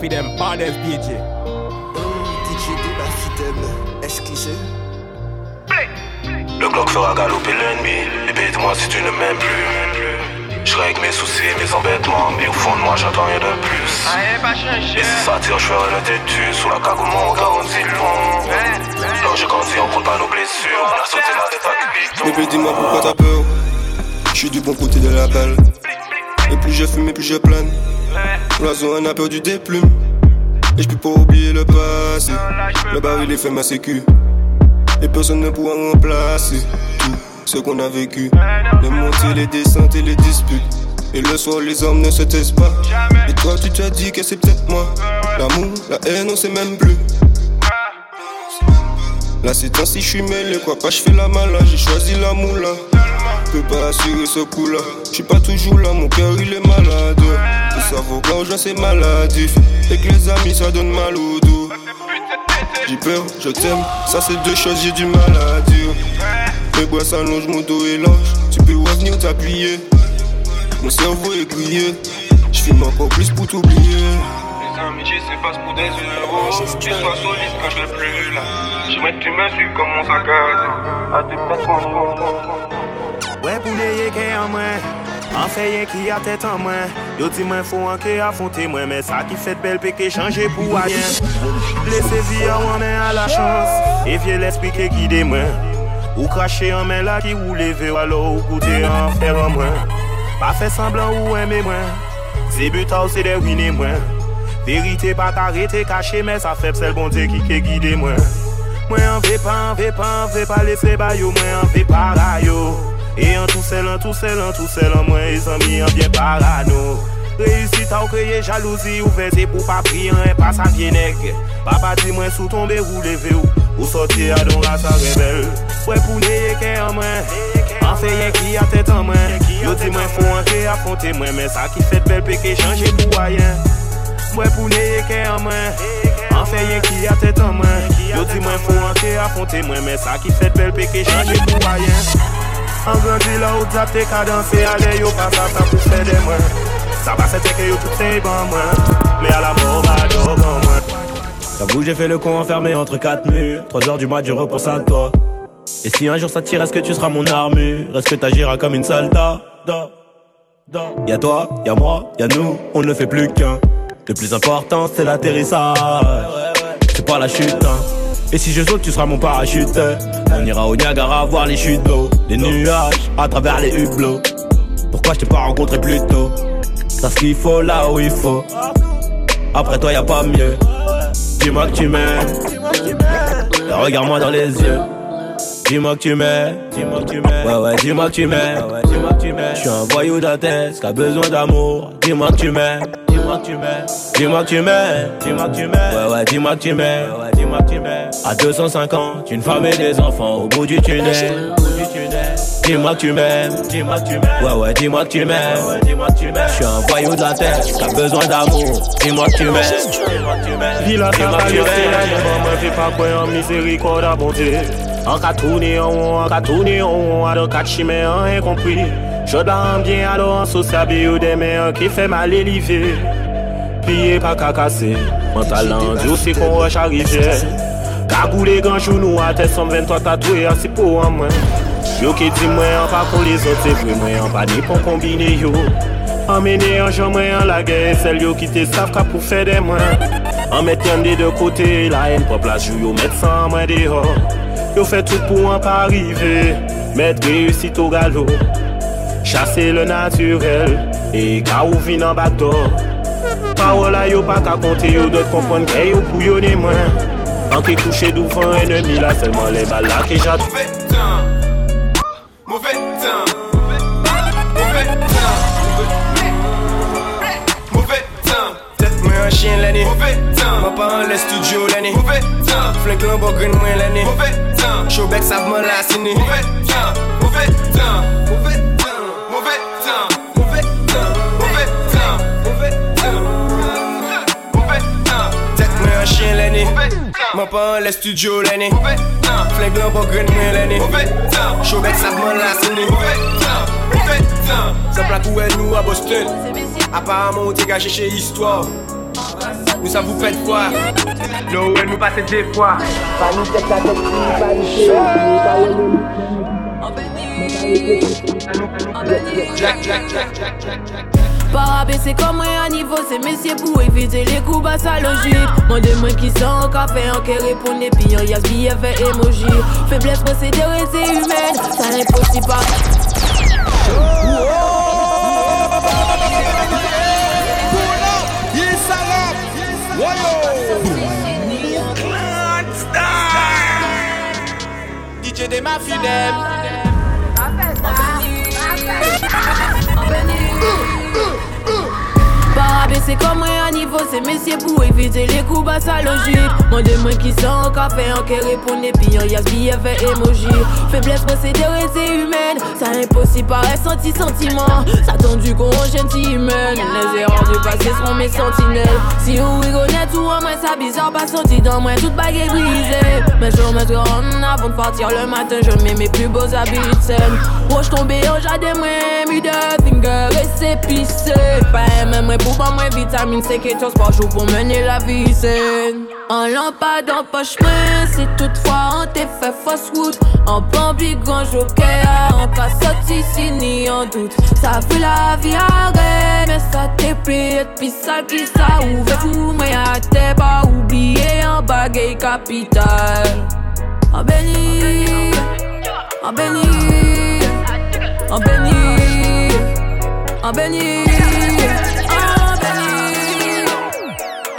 for them baddest DJ. DJ débat fidèle, esquissé. Le Glock fera galoper l'ennemi. Et moi si tu ne m'aimes plus. Je règle mes soucis, mes embêtements, mais au fond de moi j'attends rien de plus. Et si ça tire, je ferai le têtu. Sous la cagoule, mon garantie le long. Quand je grandis, on compte pas nos blessures. On a sauté la tête à Bébé, dis-moi pourquoi t'as peur. Je suis du bon côté de la balle. Et plus je fume, et plus je plane. L'oiseau en a peur du déplume. Et je peux pas oublier le passé. Le baril est fait ma sécu. Et personne ne pourra remplacer tout ce qu'on a vécu. Les montées, les descentes et les disputes. Et le soir, les hommes ne se taisent pas. Et toi, tu t'as dit que c'est peut-être moi. L'amour, la haine, on sait même plus. Là, c'est temps si je suis mêlé, quoi pas, je fais la malade, j'ai choisi l'amour là. Peux pas assurer ce coup là. Je suis pas toujours là, mon cœur il est malade. Le cerveau quand c'est maladif. Et que les amis ça donne mal au dos. J'ai peur, je t'aime, ça c'est deux choses, j'ai du mal à dire. Mes bois s'allongent, mon dos est lâche. Tu peux revenir t'appuyer. Mon cerveau est grillé. Je filme encore plus pour t'oublier. Les amitiés s'effacent pour des euros. Tu sois solide quand je l'ai plus là. J'aimerais que tu me suives comme mon sac à dos. À tes places, mon Ouais, pour les qui en An feyen ki a tèt an mwen Yo di mwen fò anke a fonte mwen Men sa ki fèt bel peke chanje pou a gen Blese vi an wan men a la chans Evye l'espri ke guide mwen. Ou krashe an men la ki ou leve Alo ou koute an fèr an mwen. Pa fè semblan ou eme mwen Se buta ou se derwine mwen. Verite pa karete kache men Sa fèp sel bonte ki ke guide mwen. Mwen an ve pa, an ve pa, an ve pa Lese bayo, mwen an ve para yo E an tou sel, an tou sel, an tou sel An mwen e zami, an bie parano. Reisit a ou kreye jalouzi Ou veze pou pa pri, an e pa sa vie neg Papa di mwen sou tombe ou leve ou Ou soti a don rasa rebel Wè pou neye ke an mwen An feye ki a tet an mwen Yo di mwen fon an ke afonte mwen Men sa ki fet bel peke chanje pou ayen Mwen pou neye ke an mwen An feye ki a tet an mwen Yo di mwen fon an ke afonte mwen Men sa ki fet bel peke chanje pou ayen En grandi là où t'as tes cadences, allez yo pas ça, ça pour faire des moi. Ça va c'était que yo tout c'est bon moi. Mais à la mort, va bon moi. J'avoue j'ai fait le con enfermé entre quatre murs. 3 heures du mat je repense à toi. Et si un jour ça tire est-ce que tu seras mon armure? Est-ce que t'agiras comme une soldat Y'a toi, y'a moi, y'a nous, on ne fait plus qu'un. Le plus important c'est l'atterrissage. C'est pas la chute hein. Et si je saute tu seras mon parachute On ira au Niagara voir les chutes d'eau Les nuages à travers les hublots Pourquoi je t'ai pas rencontré plus tôt? C'est ce qu'il faut là où il faut Après toi y a pas mieux Dis-moi que tu m'aimes. Regarde-moi dans les yeux. Dis-moi que tu m'aimes. Dis-moi que tu m'aimes. Ouais, ouais, dis-moi que tu m'aimes. Ouais, dis-moi que tu m'aimes. Je suis un voyou d'Athènes qui a besoin d'amour. Dis-moi que tu m'aimes. Dis-moi que tu m'aimes. Dis-moi que tu m'aimes. Dis-moi que tu m'aimes. Ouais, ouais, dis-moi que tu m'aimes. Ouais, dis-moi que tu m'aimes. À 250, une femme et des enfants au bout du tunnel. Dis-moi que tu m'aimes, dis-moi que tu m'aimes. Ouais, ouais, dis-moi que tu m'aimes. Ouais, dis-moi que tu m'aimes. Je suis un voyou de la tête, t'as besoin d'amour. Dis-moi que tu m'aimes. Dis-moi que tu m'aimes. Dis-moi que tu m'aimes. Moi, fais pas quoi en miséricorde à bon Dieu. En cas tourné en haut, en cas tourné en haut, alors quatre chimères Chaud bien à en sauce à bio des mères qui fait mal élevé. Pillé pas qu'à casser, mental en c'est qu'on rush à rivière. Cagoulé grand genou à tête 123 tatoué à si pour en moins. Yo qui dit moi en pas pour les autres, c'est vrai moi en pas ni pour combiner yo. Emmené en jean moi en la guerre, celle yo qui te savent qu'à pour faire des moins. En mettant des deux côtés, la haine pour la joue yo mettre sans en moins dehors. Yo fait tout pour en pas arriver, mettre réussite au galop. Chasser le naturel et ka ou vin an bato Parola yo pa ka konte yo Dot kompon kre yo pou yo ne mwen An ki kouche douvan enemi la Selman le bala ke jatou Mouve tan Mouve tan Mouve tan Mouve tan Tet mwen an chien leni Mouve tan Mwen pa an le studio leni Mouve tan Flenk lan bo gren mwen leni Mouve tan Chobek savman la sini Mouve tan Mouve tan Mouve tan teint. Tête moi chien l'année, m'en pas le studio l'année, mauvais teint. Flingue l'embogue l'année. Chauvette ça m'en la mauvais teint, elle nous à Boston? Apparemment on dégage chez Histoire. Nous ça vous fait voir. Là elle nous passe des fois? Para baisser comme moi à niveau, c'est messieurs pour éviter les coups bas à logique. Mon moi qui sent un café, en qui répond et puis y'a ce fait emoji. Faiblesse procédure c'est humaine, ça n'est possible pas. DJ des ma fidèles. happening. C'est comme moi à niveau, c'est messieurs pour éviter les coups bas à logique. Mon moi qui sent un café, en qui répond et puis y'a ce fait emoji. Faiblesse procédure c'est humaine, ça impossible par senti sentiment. Ça tendu qu'on gentil humaine. Les erreurs du passé seront mes sentinelles. Si vous rigolez tout en moi, ça bizarre pas senti dans moi, toute bague est brisée. Mais je me rendre avant de partir le matin, je mets mes plus beaux habits de scène. Roche tombé au jardin, moi, mis de finger et c'est pissé. Pas même pour pas moi vitamine C qui par jour pour mener la vie saine. En lampade en poche main, si toutefois on t'est fait fausse route. En bambi, grand joker, en pas sorti si ni en doute. Ça fait la vie arrête, mais ça t'est pris, puis ça qui ça ouvre tout, mais à t'es pas oublié en baguette capitale. En béni, en béni, en béni,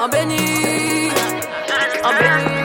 en béni. en béni.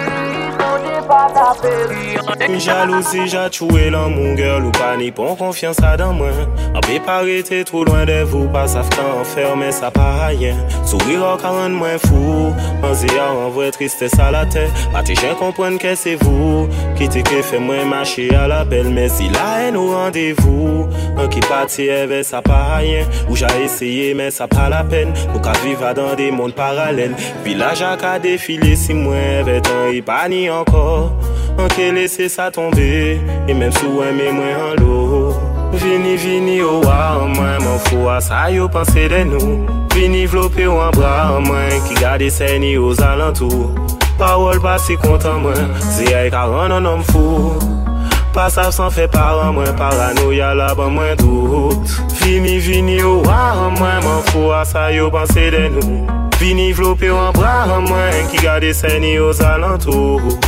Une jalousie, j'ai tué l'homme, mon girl, ou pas ni bon confiance à dans moi. En préparé, t'es trop loin de vous, pas savent faire, mais ça pas rien. Sourire en 40 moins fou, en zia, en vrai tristesse à la tête. Pas gens comprennent que c'est vous, qui t'es que fait moins marcher à la belle, mais si la haine au rendez-vous, un qui partit, avait ça pas rien. Ou j'ai essayé, mais ça pas la peine. Nous qu'à vivre dans des mondes parallèles. Là, j'ai qu'à défiler si moi, avait un, il pas ni encore. Anke lese sa tombe E menm sou eme mwen an lo. Vini vini ou a mwen Mwen fwa sa yo panse de nou. Vini vlope ou an bra an mwen Ki gade seni ou zalantou. Parol pa si kontan mwen Zi ay e karan an om mfou Pasav san fe paran mwen Paranoya la ban mwen dout. Vini vini ou a mwen Mwen fwa sa yo panse de nou. Vini vlope ou an bra an mwen Ki gade seni ou zalantou.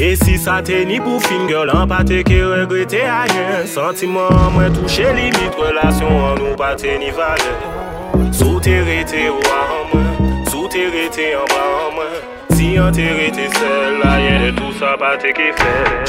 Et si ça t'est ni pour fin girl, en pas te que regretter rien Sentiment moins touché limite, relation en nous pas ni valeur. Sous tes rétés ou en moi, sous tes rétés en bas en moi. Si en t'es rété seul, rien de tout ça pas te qui fait.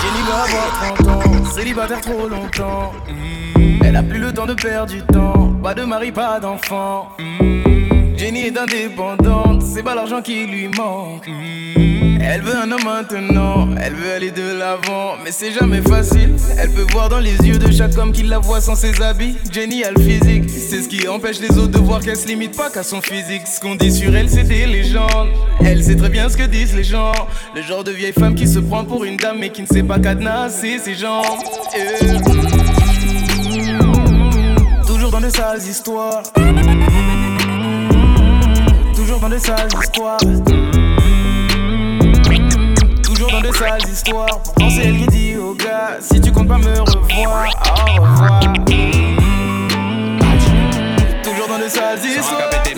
Jenny va avoir 30 ans, célibataire trop longtemps. Mm. Elle a plus le temps de perdre du temps, pas de mari, pas d'enfant. Mm. Jenny est indépendante, c'est pas l'argent qui lui manque. Mm. Elle veut un homme maintenant, elle veut aller de l'avant, mais c'est jamais facile. Elle peut voir dans les yeux de chaque homme qu'il la voit sans ses habits. Jenny a le physique, c'est ce qui empêche les autres de voir qu'elle se limite pas qu'à son physique. Ce qu'on dit sur elle, c'est des légendes. Elle sait très bien ce que disent les gens. Le genre de vieille femme qui se prend pour une dame mais qui ne sait pas cadenasser ses jambes. Toujours dans de sales histoires. Toujours dans de sales histoires de sales histoires. Pourtant, c'est elle qui dit au gars Si tu comptes pas me revoir, au revoir. Toujours dans de sales histoires.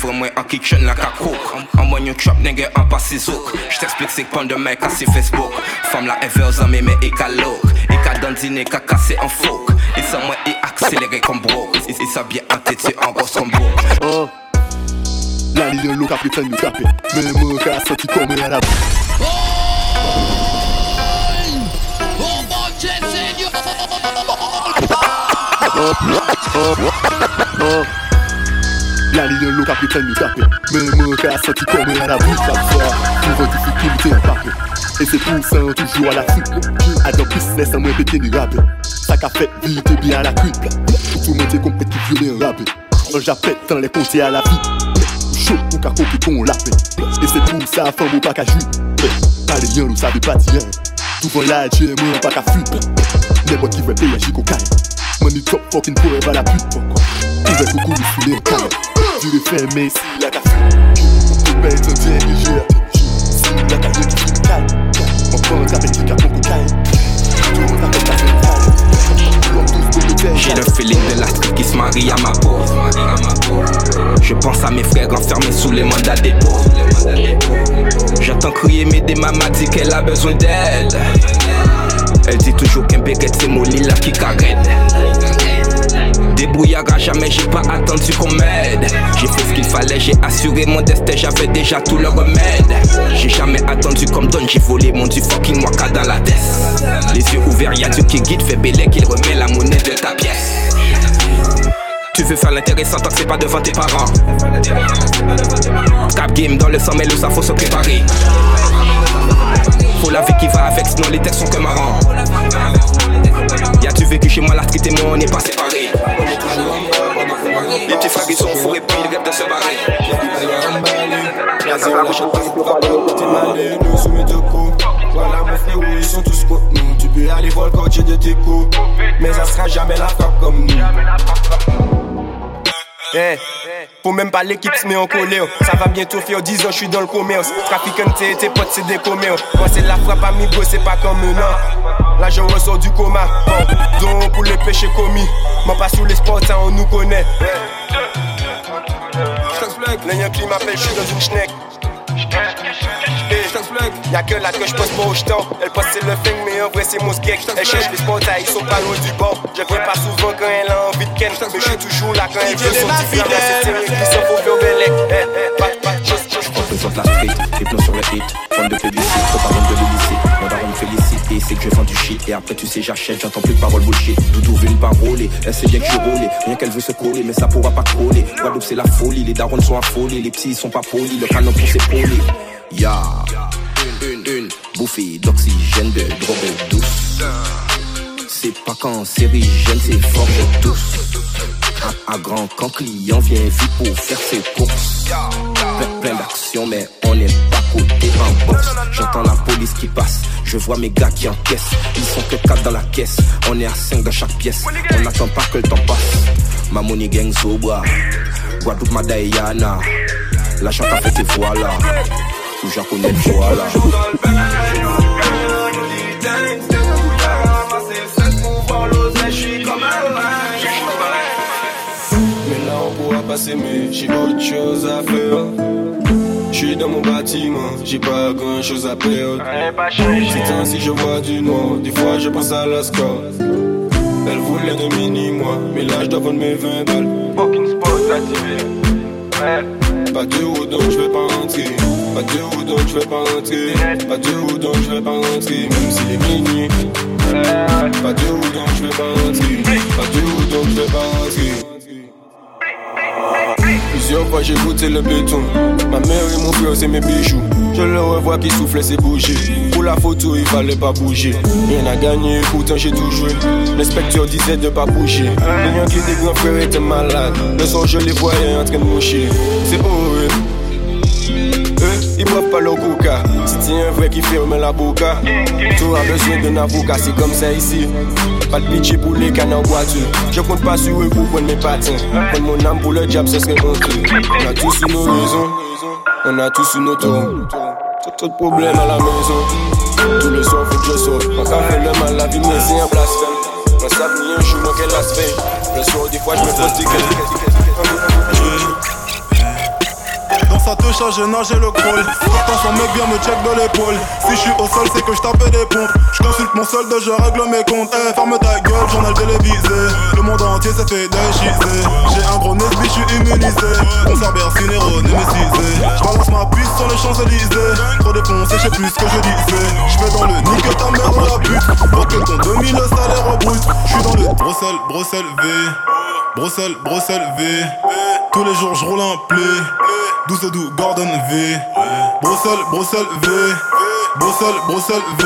Vraiment en kitchen la caco En moyen trap nègre en passé zouk J't'explique c'est que de mec assez Facebook Femme la ever zame mais et ka look Et ka dandine ka cassé en folk Et sans moi accéléré comme bro. Et, et s'habiller en tête, c'est en grosse combo. Oh. La ligne l'eau qui train de taper. Mais mon cas sorti comme à la Oh, oh, oh. La ligne qui train de taper. Mais mon cas sorti comme à la bouche comme ça. Pour vos difficultés à taper. Et c'est pour ça toujours à la suite. À dans plus laisse moi péter du rap. Ça qu'a fait vite bien à la. Pour tout monter compétitif violer un rap. J'appelle dans les comptes à la vie chaud ou qu'à côté qu'on l'appelle. Et c'est pour ça, femme ou pas qu'à jouer. Pas les gens, nous savons pas dire. Tout là, tu es moi, pas qu'à fuir. N'importe qui veut payer, j'y cocaïne. Money top fucking pour va la pute. Tu veux coucou, nous filer un calme. Mais si la un bien léger. Si la fuir, tu le calme. Mon point, t'as fait qui qu'à ton cocaïne. Tout ta j'ai le feeling de la street qui se marie à ma peau. Je pense à mes frères enfermés sous les mandats dépôt. J'entends crier mais des mamas dit qu'elle a besoin d'aide. Elle dit toujours qu'un béguette c'est molly là qui carène. Débrouillard jamais, j'ai pas attendu qu'on m'aide. J'ai fait ce qu'il fallait, j'ai assuré mon destin, j'avais déjà tout le remède. J'ai jamais attendu comme donne, j'ai volé mon du fucking waka dans la tête. Les yeux ouverts, y'a Dieu qui guide, fait bélé qu'il remet la monnaie de ta pièce. Tu veux faire l'intéressant tant que c'est pas devant tes parents. Cap game dans le sang, mais le ça faut se préparer. Faut la vie qui va avec, sinon les textes sont que marrants. Y'a-tu vécu chez moi, la street et moi on n'est pas séparés. Les petits frères ils sont fourrés puis ils rêvent de se barrer. Nous soumis de coups Voilà mon frérot, ils sont tous contre nous Tu peux aller voir le quartier de tes coups Mais ça sera jamais la frappe comme nous Hey. Pour même pas l'équipe se met en colère Ça va bientôt faire 10 ans je suis dans le commerce Trafiquant tes tes potes c'est des commerces Moi c'est la frappe amigo c'est pas comme un an Là je ressors du coma. Donc pour les péchés commis. Moi pas sous les sports ça on nous connaît. L'ayant qui m'appelle je suis dans une schneck. Y'a que là que je poste pas au jeton. Elle poste c'est le film mais en vrai c'est mon skek Elle cherche les spots ils sont pas loin du bord Je viens pas souvent quand elle a envie de ken. Mais je suis toujours là quand elle veut son diplôme C'est tiré qui sont pour faire Pas pas Représente la street, hypnose sur le hit. Fond de plébiscite, trop parole de l'illicite Mon daron me c'est Et après tu sais j'achète, j'entends plus de paroles bullshit Doudou veut une parole, elle sait bien que je roule Rien qu'elle veut se coller mais ça pourra pas coller Guadeloupe c'est la folie, les darons sont affolés Les ils sont pas polis, le canon pour s'épauler Ya une, une, une bouffée d'oxygène, de drogue douce. C'est pas cancérigène, c'est fort de douce. À, à grand quand client vient vite pour faire ses courses. Plein, plein d'actions, mais on n'est pas côté en boxe. J'entends la police qui passe, je vois mes gars qui encaissent. Ils sont que 4 dans la caisse, on est à 5 dans chaque pièce. On n'attend pas que le temps passe. Ma money gang Sobra, Guadeloupe, ma Diana. La chante a fait tes voilà. Tout japonais, voilà. Mais là on pourra pas s'aimer, j'ai autre chose à faire. J'suis dans mon bâtiment, j'ai pas grand chose à perdre. C'est ainsi je vois du noir, des fois je pense à la score. Elle voulait de mini-moi, mais là je dois vendre mes 20 balles. Fucking spot activé. Pas de haut donc je vais pas rentrer. Pas de haut donc je vais pas rentrer. Pas de haut donc je vais pas rentrer, même s'il est minuit. Pas de haut donc je vais pas rentrer. Pas de haut donc je vais pas rentrer. Plusieurs fois j'ai goûté le béton. Ma mère et mon frère c'est mes bijoux. Je le revois qui soufflait ses bougies. Pour la photo il fallait pas bouger. Rien à gagner, pourtant j'ai tout joué. L'inspecteur disait de pas bouger. Les Yankees des grands frères étaient malades. Le soir je les voyais en train de moucher. C'est horrible. Pas leur coca. Si un vrai qui ferme la boca, tu as besoin d'un avocat, c'est comme ça ici. Pas de pitié pour les cannes en. Je compte pas sur eux pour prendre mes patins. Prendre mon âme pour le diable, ce serait mon truc. On a tous nos raisons, on a tous nos tours. Trop de problèmes à la maison. Tous les soirs, faut que je sorte. On fait le mal, la vie, mais c'est un blasphème. On ni un jour, moi, quel aspect. Le soir, des fois, je me questions. Dans sa touche, j'ai nagé le crawl. Pourtant, son mec vient me check de l'épaule. Si je suis au sol, c'est que je tapais des pompes. Je consulte mon solde, je règle mes comptes. Eh, ferme ta gueule, journal télévisé. Le monde entier s'est fait déchiser. J'ai un gros nez, je suis immunisé. On Cerber, Cinéro, némécisé. J'balance ma puce sur les Champs-Élysées. Trop défoncé, je sais plus ce que je disais. J'mets dans le nid que ta mère la pute. Pour que ton 2000 salaire au brut. J'suis dans le Bruxelles, Bruxelles V. Bruxelles, Bruxelles V. Tous les jours j'roule un play. 12 doux, Gordon V. Bruxelles, Bruxelles V. Bruxelles, Bruxelles V.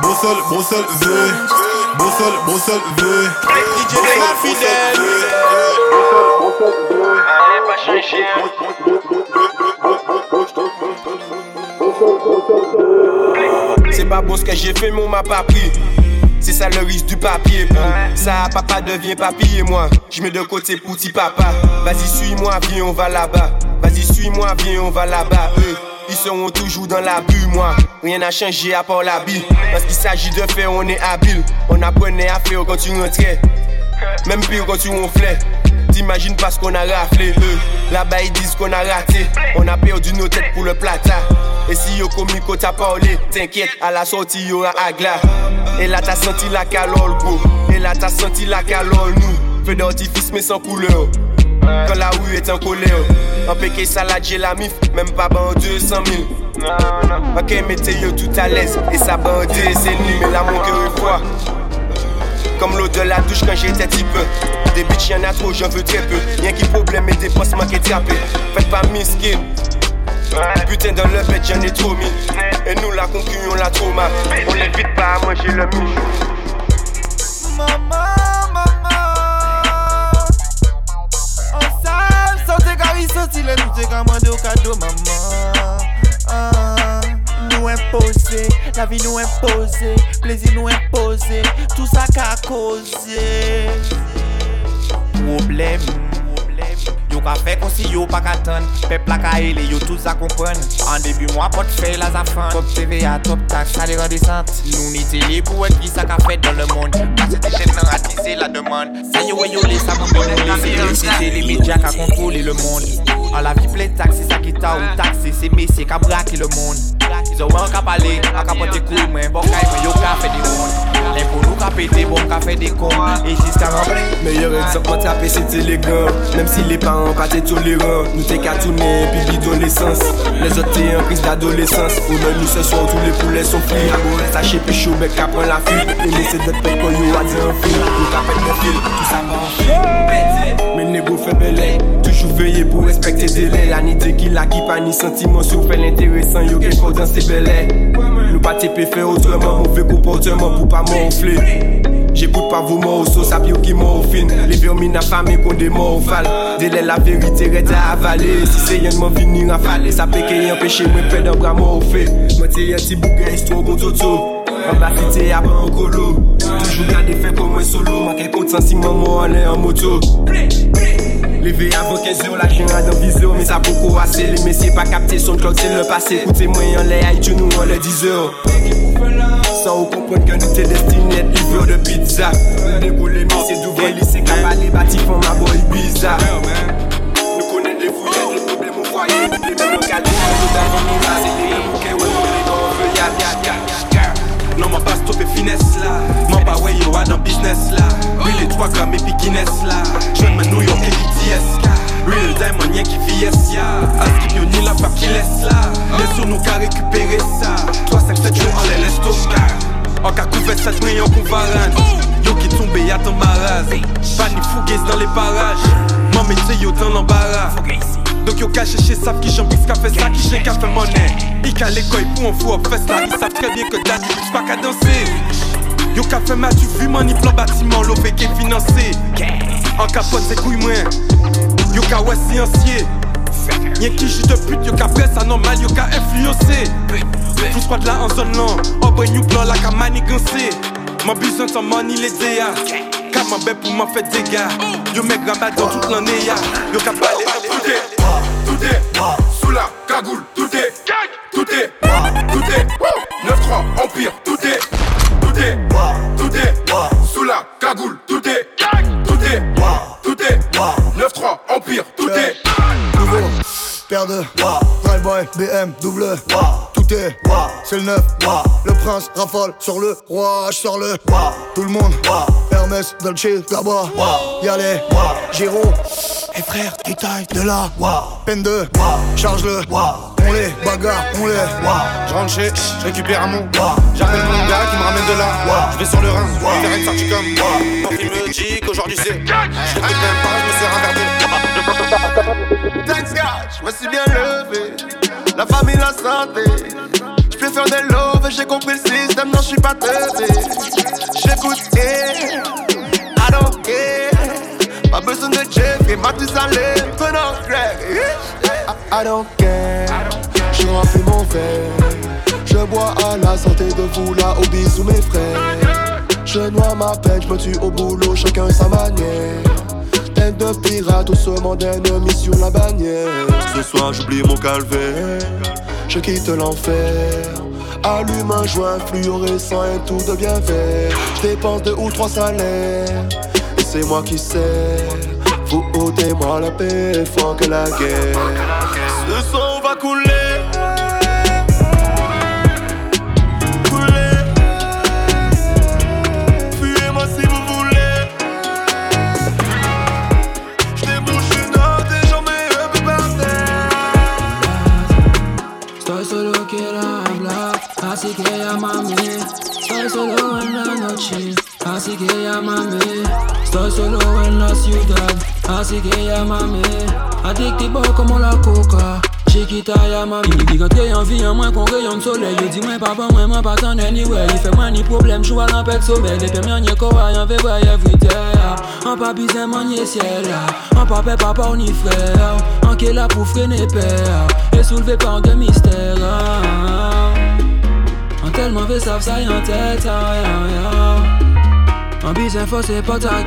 Bruxelles, Bruxelles V. Bruxelles, Bruxelles V. DJ fidèle. Allez, pas changer. C'est pas bon ce que j'ai fait, mais on m'a pas pris. C'est ça le risque du papier. Ça, papa devient papy et moi. Je mets de côté pour petit papa. Vas-y, suis-moi, viens, on va là-bas. Vas-y, suis-moi, viens, on va là-bas. Ils seront toujours dans la bulle, moi. Rien n'a changé à part la bille. Parce qu'il s'agit de faire, on est habile. On apprenait à faire quand tu rentrais. Même pire quand tu ronflais. T'imagines pas ce qu'on a raflé, eux. Là-bas, ils disent qu'on a raté. On a perdu nos têtes pour le plata. Et si yo commis qu'on t'a parlé, t'inquiète, à la sortie, y aura agla. Et là, t'as senti la calole, go. Et là, t'as senti la calole, nous. Feu d'artifice, mais sans couleur. Quand la rue est en colère. En péché salade, j'ai la mif, même pas ban 200 000. Ok, mettez yo tout à l'aise. Et ça bande, c'est nuit, mais mon cœur est froid. Comme l'eau de la douche quand j'étais peu. Des bitches, y'en a trop, j'en veux très peu. Rien qui problème et des postes manqués trappés. Faites pas miskin. Putain, dans le bête, j'en ai trop mis. Et nous, la concu, on l'a trop mal. On n'évite pas à manger le michou. Maman, sorti le nous t'es commandé au cadeau, maman. Ah, imposer, la vie nous imposer, plaisir nous imposer, tout ça qu'a causé. Problème. Yo ka fè kon si yo pa ka tan Pep la ka ele, yo tout sa kompren An debi mwa pot la Top TVA, top tax, sa de redescente Nou ni télé pou wè ki sa ka fèt dans le monde. Pase te nan la demande. Sa yo wè yo le, sa moun de moun Se ka kontrole le monde. An la vi ple ça qui t'a ou taxe C'est messieurs ka braque le monde. Ils ont un ka pale, a ka pote kou men Bon kay men yo ka fè des monde L'impôt nous ka pété, bon ka fè des cons. Et jusqu'à remplir Meilleur exemple, moi tapé c'était les gars. Même si les parents pas t'es tolérants, nous t'es qu'à tourner, puis bidonnaissance. Les autres t'es en crise d'adolescence. Pour nous soir, tous les poulets sont frits. À bourrer, sachez, puis chaud, bec, qu'à prendre la fuite. Et laisser d'être pète quand you a dit un fil. Nous qu'à pète des fils, tout ça va. Mais négo fait belé, toujours veiller pour respecter délai. La nité qui l'a pas ni sentiment, sur fait l'intéressant, qu'est faut dans ses belais. Nous pas t'es faire autrement, mauvais comportement pour pas m'enfler. J'écoute pas vos mots, sauce à qui m'ont fin. Les vermines affamés qu'on des morts val. Délai la vérité reste à avaler. Si c'est y'en m'en venir à faler, ça peut qu'il empêcher moi de perdre un bras mort fait. Moi t'es un petit bouquet, histoire bon toto. En bas cité à pas en colo. Toujours garder fait comme moi solo. Manquer content si maman en est en moto. Levé avant 15 heures, la chien dans viseur, mais ça beaucoup assez. Les messieurs pas capté son clock, c'est le passé. Écoutez-moi en l'air, iTunes nous en les 10 heures. San ou kompren gen nou te destine et livreur de pizza. Mwen dekoule misye douvan lise Kabali bati fon ma boy biza Nou konen devouye, nou problem ou voye Nou dekoule gade, nou davon nou rase Dile mouke, wè nou le don ve ya ya ya Non mwen pa stoppe finesse la Mwen pa wè yo adan business la Bile 3 gram epi Guinness la Jwen men nou yon epi 10 la Real diamond, y'a qui VS ya. À skip yo, ni la pape qui laisse là. Bien sûr, nous qu'à récupérer ça. 3, 5, 7 jours, on les laisse tout En cas couvert, ça te en couvarane. Yo qui tombe, y'a ton maraz. Pas ni fougues dans les parages. Mon métier, yo, dans l'embarras. Donc yo caché chez savent qui j'en qu'a fait ça, qui j'ai qu'à fait monnaie. Ils qu'à l'école pour un fou au fest là, ils savent très bien que date, ils pas qu'à danser. Yo qu'a fait ma tu vu mon plan bâtiment, l'OP qui est financé. En capote c'est couille moins. Yo qu'a ouais scientier. Y'en qui joue de pute, yo qu'a presse anormal, yo qu'a influencé. Tout squad en zone long, en boy new plan là qu'a manigancé. Mon besoin de money les déa. Qu'a ma bête pour m'en faire des gars. Yo mec rabat dans toute l'année ya. Yo qu'a pas Tout est, tout est, sous la cagoule, tout est, tout est, tout est, 9-3, Empire, tout est, tout est, tout est, sous la cagoule, tout est, tout est, tout est, 9-3, Empire, tout est. Nouveau, paire de Drive Boy, BM, double Tout tout est. C'est le neuf. Le prince rafale sur le roi, je sors le. Tout le monde. Hermès, Dolce, là-bas. Y'a les. Giro. Et frère, détail de là. Peine de. Charge-le. On les bagarre, on les. Je rentre chez, je récupère un mot. J'appelle mon gars qui me ramène de là. Je vais sur le rein, direct sorti comme. Il me dit qu'aujourd'hui c'est. Je même pas, je me sers un verre de. Thanks God, je me suis bien levé. La famille, la santé. Je peux faire des love, j'ai compris le système, non, je suis pas teubé. J'écoute, eh, I don't care. Pas besoin de Jeff et Mathusalem, prenons Greg. I, mon verre. Je bois à la santé de vous là, au bisous mes frères. Je noie ma peine, je me tue au boulot, chacun sa manière. Tête de pirate, ce monde ennemi sur la bannière. Ce soir j'oublie mon calvaire, je quitte l'enfer. Allume un joint fluorescent et tout devient vert. Je dépense deux ou trois salaires, et c'est moi qui sais. Vous ôtez-moi la paix, faut que la guerre. Soir on va couler. Así que llámame, estoy solo en la noche. Así que llámame, estoy solo en la ciudad. Así que llámame, adictivo como la coca. Chiquita ya mami Di quand t'es en vie en moins qu'on rayon de soleil. Yo di mwen pa ban mwen mwen pa tan anyway. Il fait mwen ni problem chou al an pek sommeil. Depi mwen nye kowa yon everyday An pa bizen An pa pe papa ou ni frère An ke la pou frene père Et soulevé par de mystère An telman ve sav sa yon tèt An bizen fò se pa ta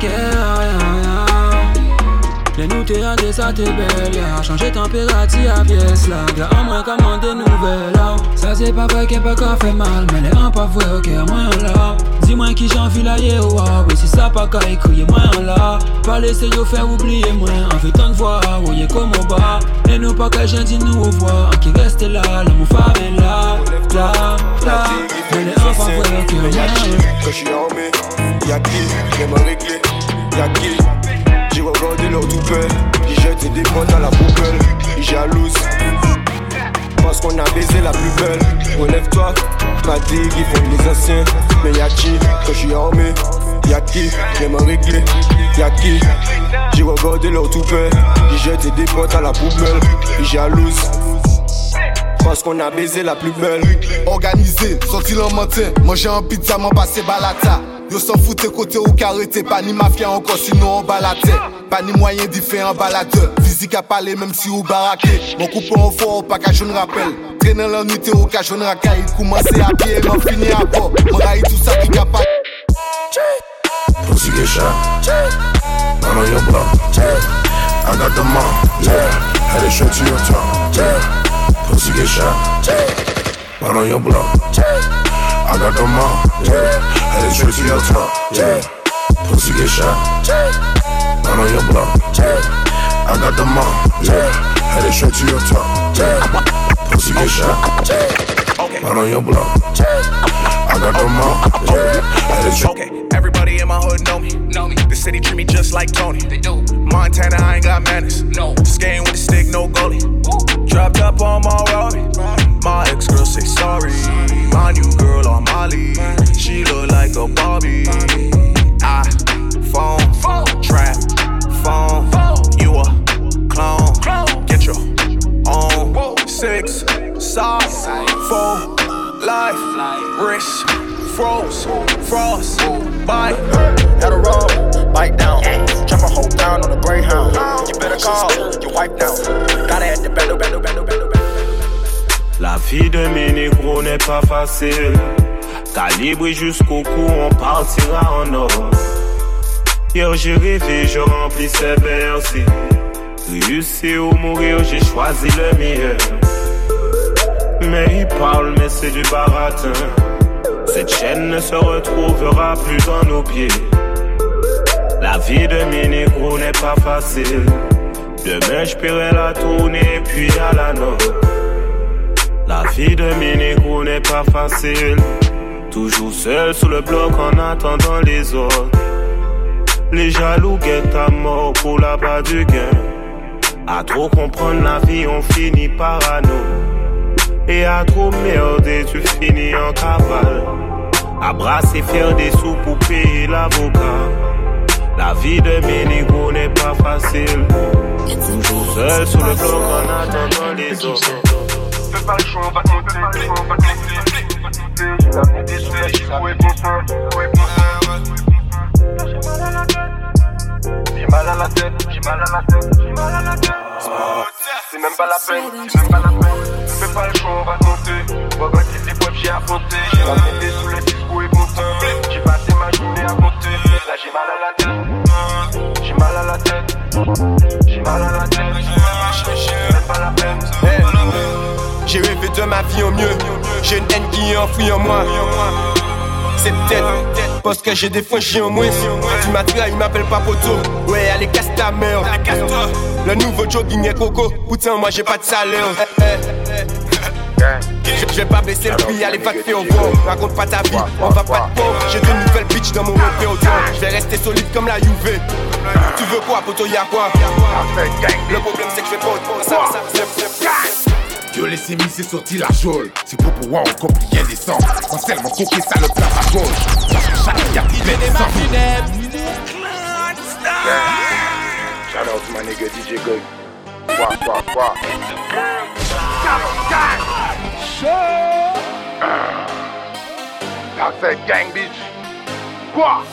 kè Les nous t'es des ça t'es belle, ya Changer température à pièce là. Gars en moins commande des nouvelles là. Ça c'est pas vrai qu'elle peut qu'à fait mal Mais les en pas vrai ok moins là. Dis-moi qui j'en vis là yeah wow Oui si ça pas qu'à écrire moins là. Pas laisser yo faire oublier moi En fait tant de voix, oui comme au bas. Et nous pas qu'à j'ai dit nous au revoir. Qui reste là, l'amour femme est là. Là, là. Mais les en pas vrai ok moins. là Quand j'suis armé, y'a qui, régler Y'a qui regardé leur toupet, ils jettent des potes à la poubelle, ils jalousent. Parce qu'on a baisé la plus belle, relève-toi, m'a dit qu'ils font les anciens. Mais y'a qui, quand j'suis armé, y'a qui, j'aime régler, y'a qui? J'ai regardé leur toupet, ils jettent des potes à la poubelle, ils jalousent. Parce qu'on a baisé la plus belle. Organisé, sorti le matin, manger un pizza, m'en passer balata. Yo s'en fout côté ou carrété, pas ni mafia encore sinon on balade. Pas ni moyen d'y faire un baladeur. Physique à parler même si ou baraqué. Mon coupe en fort, pas qu'à je ne rappelle. Traîner la nuit au cas je ne racaille. Commencer à pied, m'en finir à bord. M'en tout ça qui capable. Pussy get shot. Not on your block. I got the mom. Yeah. Had it straight to your top. Yeah. Pussy get shot. Not on your block. I got the mom. Yeah. Had it straight to your top. Yeah. Pussy get shot. yeah. Not on your block. yeah. I got the mom. Yeah. Had it straight to your top. Yeah. Pussy get shot. yeah. Not on your block. yeah. I got the mom. Yeah. Had it straight. Okay, everybody in my hood know me. Know me. The city treat me just like Tony. They do. Montana, I ain't got manners. No. Skating with a stick, no goalie. Dropped up on my Rory. My ex girl say sorry. My new girl on Molly. She look like a Barbie. I phone, trap, phone. You a clone. Get your own. Six, sauce, four, life, wrist, froze, frost, bite. Had a roll, bite down. Drop a whole down on the Greyhound. You better call your wife now. Gotta hit the bendo, bendo, bendo, bendo. La vie de mes n'est pas facile. Calibré jusqu'au cou, on partira en or. Hier j'ai rêvé, je remplissais Bercy. Réussir ou mourir, j'ai choisi le meilleur. Mais il parle, mais c'est du baratin. Cette chaîne ne se retrouvera plus dans nos pieds. La vie de mes n'est pas facile. Demain je paierai la tournée puis à la note. La vie de Minico n'est pas facile. Toujours seul sous le bloc en attendant les autres. Les jaloux guettent à mort pour la bas du gain. À trop comprendre la vie, on finit par. Et à trop merder, tu finis en cavale. À brasser, faire des sous pour payer l'avocat. La vie de Ménigo n'est pas facile. Toujours seul sur le bloc en attendant les autres. Fais pas le choix, va te monter. J'ai la des j'ai trouvé bon. J'ai mal à la tête, j'ai mal à la tête, j'ai mal à la tête. C'est même pas la peine, c'est même pas la peine. Fais pas le choix, on va te monter. On va battre les épreuves, j'ai affronté. J'ai la des souhaits, j'ai trouvé bon sang. J'ai passé ma journée à compter. Là j'ai mal à la tête, j'ai mal à la tête, j'ai mal à la tête. Même pas la peine. J'ai rêvé de ma vie en mieux. J'ai une haine qui est enfouie en moi. C'est peut-être parce que j'ai des j'ai en moins. Tu m'as trahi, il m'appelle pas poteau. Ouais, allez, casse ta mère. Le nouveau jogging est coco. Putain, moi j'ai pas de salaire. Je vais pas baisser le prix, allez va te faire au Raconte pas ta vie, on va pas te pauvre J'ai de nouvelles bitches dans mon repère Je vais rester solide comme la UV Tu veux quoi, poto, y'a quoi? Le problème c'est que je vais pas ça, laissez mis c'est sorti la jole C'est pour pouvoir encore bien descendre Quand seulement coquer ça le plat à gauche chaque qui descendre Shout out to my nigga DJ Good. Quoi, quoi, quoi. That's a gang, bitch. Quoi?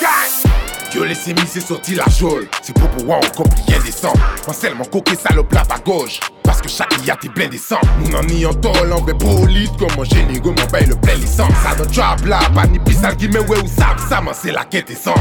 Gang! Yo laissez mis c'est sorti la jole C'est pour pouvoir encore bien descendre Quand seulement coquer ça le plat à gauche Parce que chaque y'a t'es plein descend Nous n'en y en tol, veut bolide Comme un génégo, mon bail le plein licence Ça donne job là, pas ni pissal qui me ouais ou ça Ça c'est la quête essence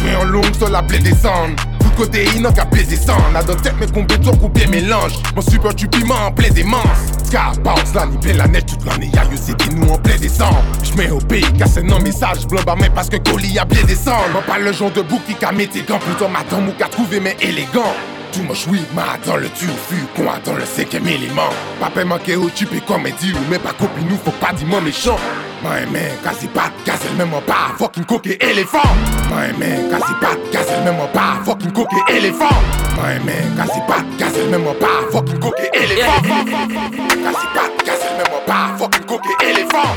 J'mets en longue sur la pleine descendre Tout côté qu'à plaisir descendre La donne tête mes combétons coupés mélange. Mon super tu piment en plein démence. Scarbox là, ni plein la neige toute l'année Y'a c'était nous en plein décembre. J'mets au pays, casse un message blanc bah mais parce que colis a bien descendre Moi pas le genre de bouc qui qu'a tes gants. Plutôt ma dame ou qu'a trouvé mais élégant Too much weed, ma dans le tu fut con dans le cinquième élément. Papa manqué au type et comédie ou mais pas copie nous faut pas dire moi méchant. Moi aimé, quasi pas gazel même pas. Fucking coquet éléphant. Moi aimé, quasi pas gazel même pas. Fucking coquet éléphant. Moi aimé, quasi pas gazel même pas. Fucking coquet éléphant. Quasi pas gazel même pas. Fucking coquet éléphant.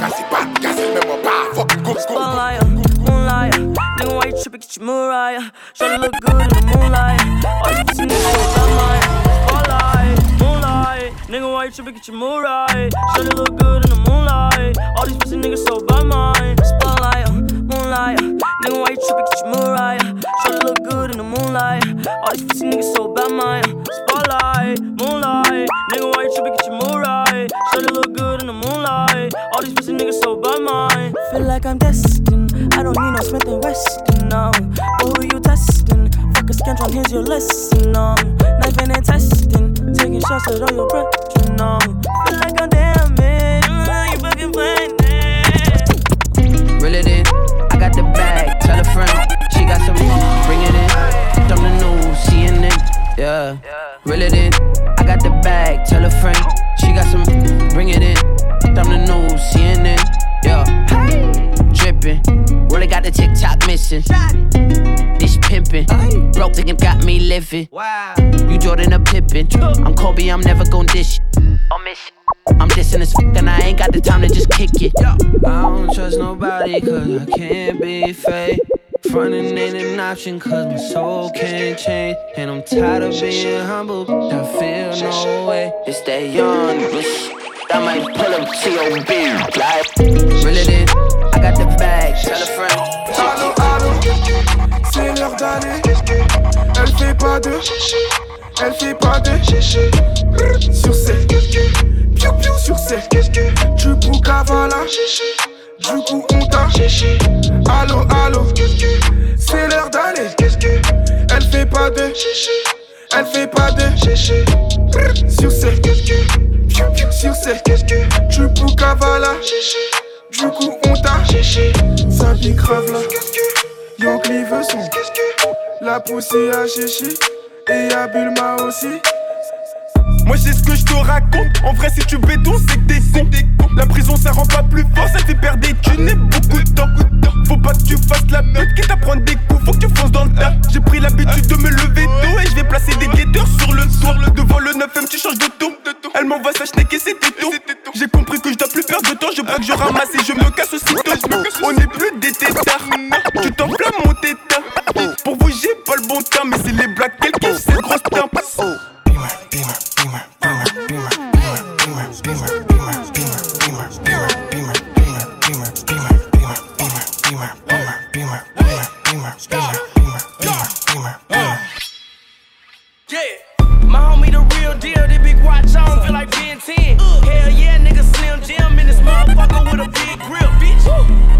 Quasi pas gazel même pas. Fucking coquet Spotlight, moonlight. You tripping? Get your Mariah. Shawty look good in the moonlight. All these pussy niggas so bad, mine. Spotlight, moonlight. Nigga, why you tripping? Get your Mariah. Shawty look good in the moonlight. All these pussy niggas so bad, mine. Spotlight, uh, moonlight. Nigga, why you tripping? Get your Mariah. Shawty look good in the moonlight. All these pussy niggas so bad, mine. Spotlight, moonlight. Nigga, why you tripping? Get your Mariah. Shawty look good in the moonlight. All these pussy niggas so bad, mine. Feel like I'm destined. I don't need no Smith and Weston, no. But who you testing? Fuck a scantron, here's your lesson, no. Knifing and testing, taking shots at all your breath, you know. Feel like I'm damaged, mm, you fucking playing it. Reel it in. I got the bag. Tell a friend. She got some. Bring it in. From the news, CNN. Yeah. Reel it in. I got the bag. Tell a friend. She got some. Bring it in. From the news, CNN. Yeah. Drippin'. Really got the TikTok missing. This pimpin'. Broke thinking got me living. Wow. You Jordan a Pippin. I'm Kobe, I'm never gon' dish. I'll miss I'm dissing this fuck and I ain't got the time to just kick it. I don't trust nobody cause I can't be fake. Frontin' ain't an option cause my soul can't change. And I'm tired of being humble, I feel no way. It's that young bitch. I might pull up to your beer. Like, reel it in. I got the bag, tell a friend. Allô, allô, c'est l'heure d'aller. Elle fait pas de, elle fait pas de. Sur ses, piou piou sur ses. Du coup, cavala, du coup, on t'a. Allô, allô, c'est l'heure d'aller. Elle fait pas de, elle fait pas de. Sur ses, piou piou sur ses. Du coup, cavala. Du coup on t'a. Ça pique grave là. Yankee veut son. La poussée à Chichi. Et y'a Bulma aussi Moi j'ai ce que je te raconte. En vrai, si tu béton, c'est que t'es con. La prison ça rend pas plus fort, ça fait perdre des thunes et beaucoup de temps. Faut pas que tu fasses la meute qui t'apprend des coups, faut que tu fonces dans le tas. J'ai pris l'habitude de me lever tôt et je vais placer des guetteurs sur le toit. Devant le 9ème, tu changes de ton. Elle m'envoie sa schneck et c'était tout. J'ai compris que je dois plus perdre de temps, je crois que je ramasse et je me casse aussitôt. On n'est plus des tétards, tu t'enflammes mon tétard. Pour vous, j'ai pas le bon temps, mais c'est les blagues kiffe, c'est grosse tempe. Yeah. My homie the real deal, this big watch on, feel like being 10. Hell yeah, nigga Slim Jim in this motherfucker with a big grip, bitch.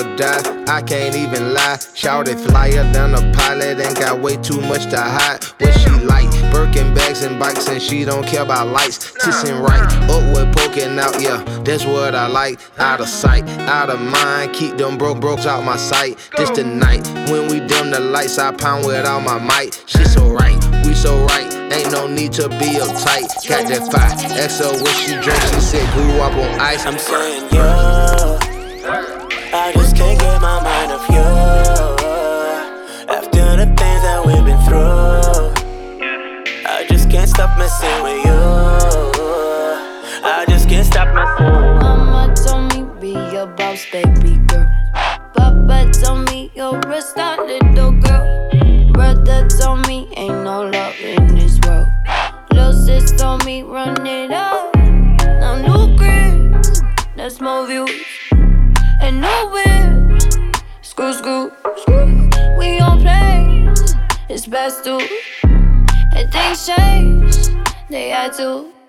Or die. I can't even lie. Shouted flyer than a pilot. Ain't got way too much to hide. What she like? Birkin bags and bikes, and she don't care about lights. Kissing right, upward poking out. Yeah, that's what I like. Out of sight, out of mind. Keep them broke brokes out my sight. This the night when we dim the lights. I pound with all my might. She so right, we so right. Ain't no need to be uptight. Got that fire. XO what she drink. She said grew up on ice. I'm saying you. I just my mind off you. After the things that we've been through, I just can't stop messing with you. I just can't stop messing. Mama told me be your boss, baby girl. Papa told me you're a star, little girl. Brother told me ain't no love in this world. Little sis told me run it up. Now new crib, that's more views. And no whip, screw, screw, screw. We on play. it's best to. And things change, they had to.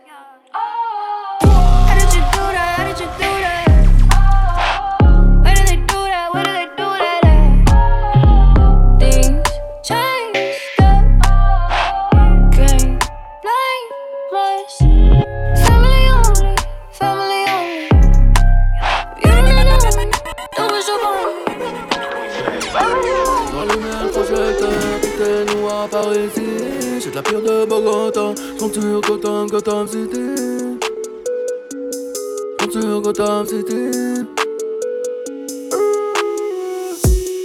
J'ai de la pire de Bogota, compte sur Gotham, Gotham City. Compte sur Gotham City.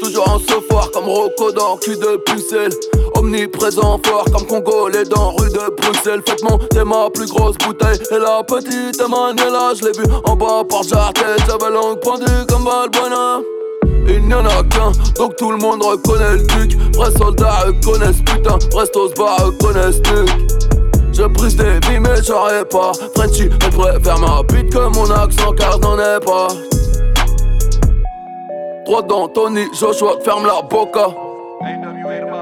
Toujours en foire comme Rocco dans cul de pucelle. Omniprésent fort comme Congolais dans rue de Bruxelles. Faites monter ma plus grosse bouteille. Et la petite Emmanuela, je l'ai vue en bas par Jartet. J'avais langue pendue comme Balbuena. Il n'y en a qu'un, donc tout le monde reconnaît le duc. Vrais soldats reconnaissent putain, Restos bar reconnaissent nuque. Je brise des vies mais j'aurais pas Frenchy, elle préfère ma bite que mon accent car n'en ai pas Droit d'Anthony, Joshua ferme la boca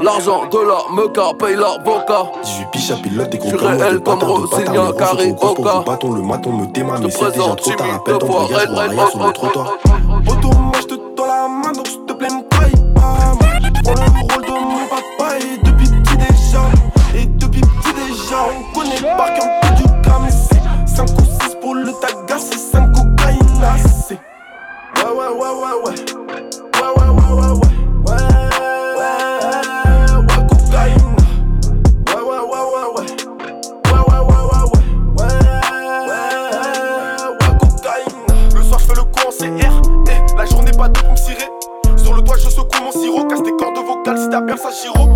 L'argent de la meca paye l'avocat 18 piches à pilote et Je suis contre moi, réel comme Rosigna, gros Carré, Oka. le maton me démarre, mais c'est déjà trop tard, appelle ton voyage, Red, ailleurs sur le trottoir trahis pas Je prends le rôle de mon papa et depuis petit déjà Et depuis petit déjà on connaît par cœur un peu du gramme C'est 5 ou 6 pour le tagas c'est 5 cocaïne ouais ouais Ouais ouais ouais Casse tes cordes vocales si t'as bien ça giro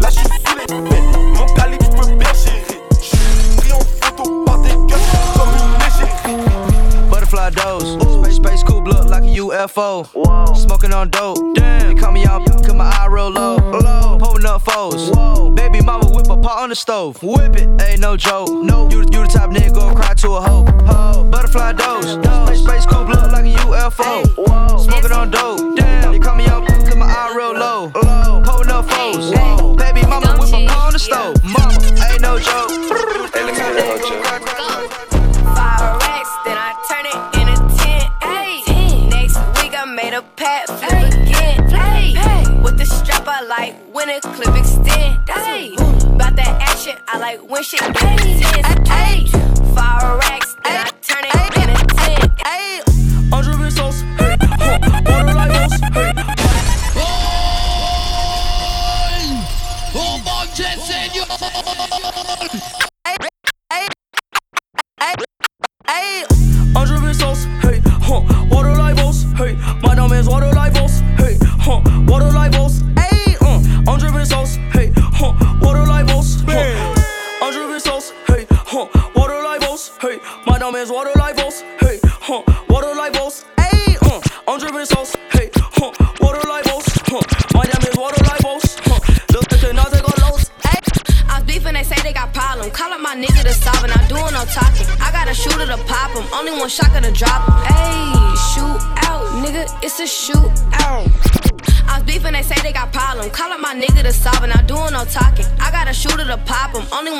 Là sous les Mon calibre je peux bien gérer. J'suis pris en photo par des gueules Comme une légère Butterfly dose. Coupe look like a UFO. Smoking on dope. Damn. They call me out cause my eye real low. low. Pulling up foes. Baby mama whip a pot on the stove. Whip it. Ain't no joke. No. You, you the type nigga go cry to a hoe. Ho. Butterfly dose. Space, space coupe look like a UFO. Smoking on dope. Damn. They call me out cause my eye real low. low. Pulling up foes. Baby mama whip a pot on the stove. Mama. Ain't no joke. when clip extend. About that action, I like when shit gets intense.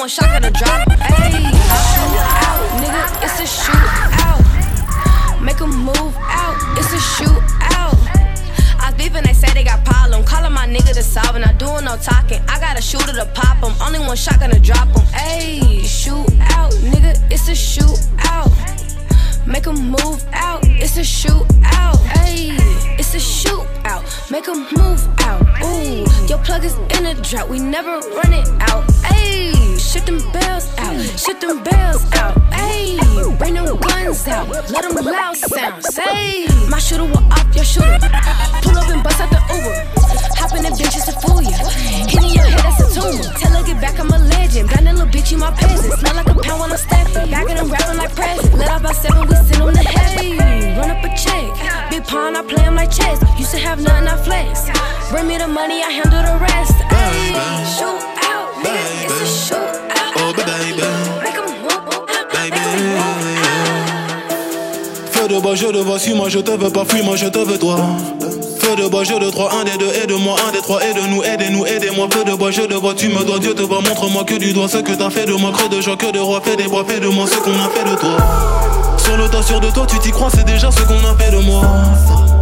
shot at a drop. Shooter. Pull up and bust out the Uber. Hop in the bitch just to fool you. Hitting your head, that's a tumor. Tell her get back, I'm a legend. Blind little bitch, you my peasant. Smell like a pound when I'm stepping. Back of them rapping like present. Let out by seven, we send them to heaven. Run up a check. Big pawn, I play 'em like chess. Used to have nothing, I flex. Bring me the money, I handle the rest. Ayy, shoot out, nigga, it's a shoot out. Oh, baby, de bois, je te vois, suis-moi, je te veux pas, fuis-moi, je te veux toi. Feu de bois, je de trois, un des deux, aide-moi, un des trois, aide-nous, aidez-nous, aidez-moi. Feu de bois, je te vois, tu me dois, Dieu te voit, montre-moi que du doigt ce que t'as fait de moi, creux de joie, que de roi, fais des bois, fais de moi ce qu'on a fait de toi. Sur le tas, sûr de toi, tu t'y crois, c'est déjà ce qu'on a fait de moi.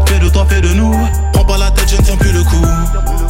Fais de toi, fais de nous, prends pas la tête, je ne tiens plus le coup.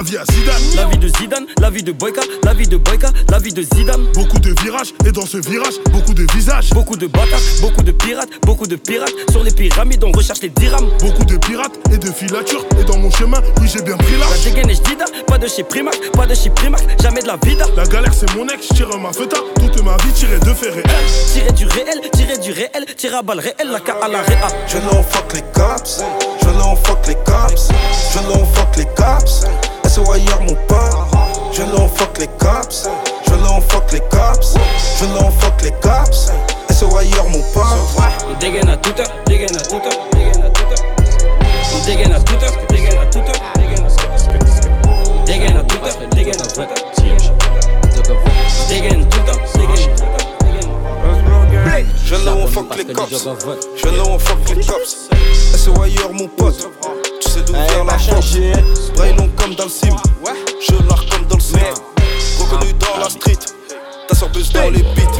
La vie à Zidane La vie de Zidane, la vie de Boyka, la vie de Boyka, la vie de Zidane. Beaucoup de virages, et dans ce virage, beaucoup de visages Beaucoup de bâtards, beaucoup de pirates, beaucoup de pirates. Sur les pyramides, on recherche les dirhams. Beaucoup de pirates et de filatures Et dans mon chemin, oui j'ai bien pris La l'âge dégaine est Dida, pas de chez Primac, pas de chez Primac, jamais de la vida. La galère c'est mon ex, tire ma feta Toute ma vie tirée de faits réels Tirer du réel, tirer du réel, tirer à balle réel, la K à la réa. Je l'en fuck les cops, je l'en fuck les cops, je l'en fuck les cops. SOIR mon pote, je l'en fuck les cops, je l'en fuck les cops, je l'en fuck les cops. SOIR mon pote. On dégaine à toute heure, dégaine à toute heure, dégaine à heure. On dégaine à toute heure, dégaine à heure, dégaine à heure. Dégaine à toute heure, dégaine à toute heure. Dégaine tout tout. Je l'en fuck les cops, je l'en fuck les cops. SOIR mon pote, vient la chance. Braille long comme dans le sim, je l'art comme dans le sim. Reconnu dans la street, ta sorbeuse dans les beats.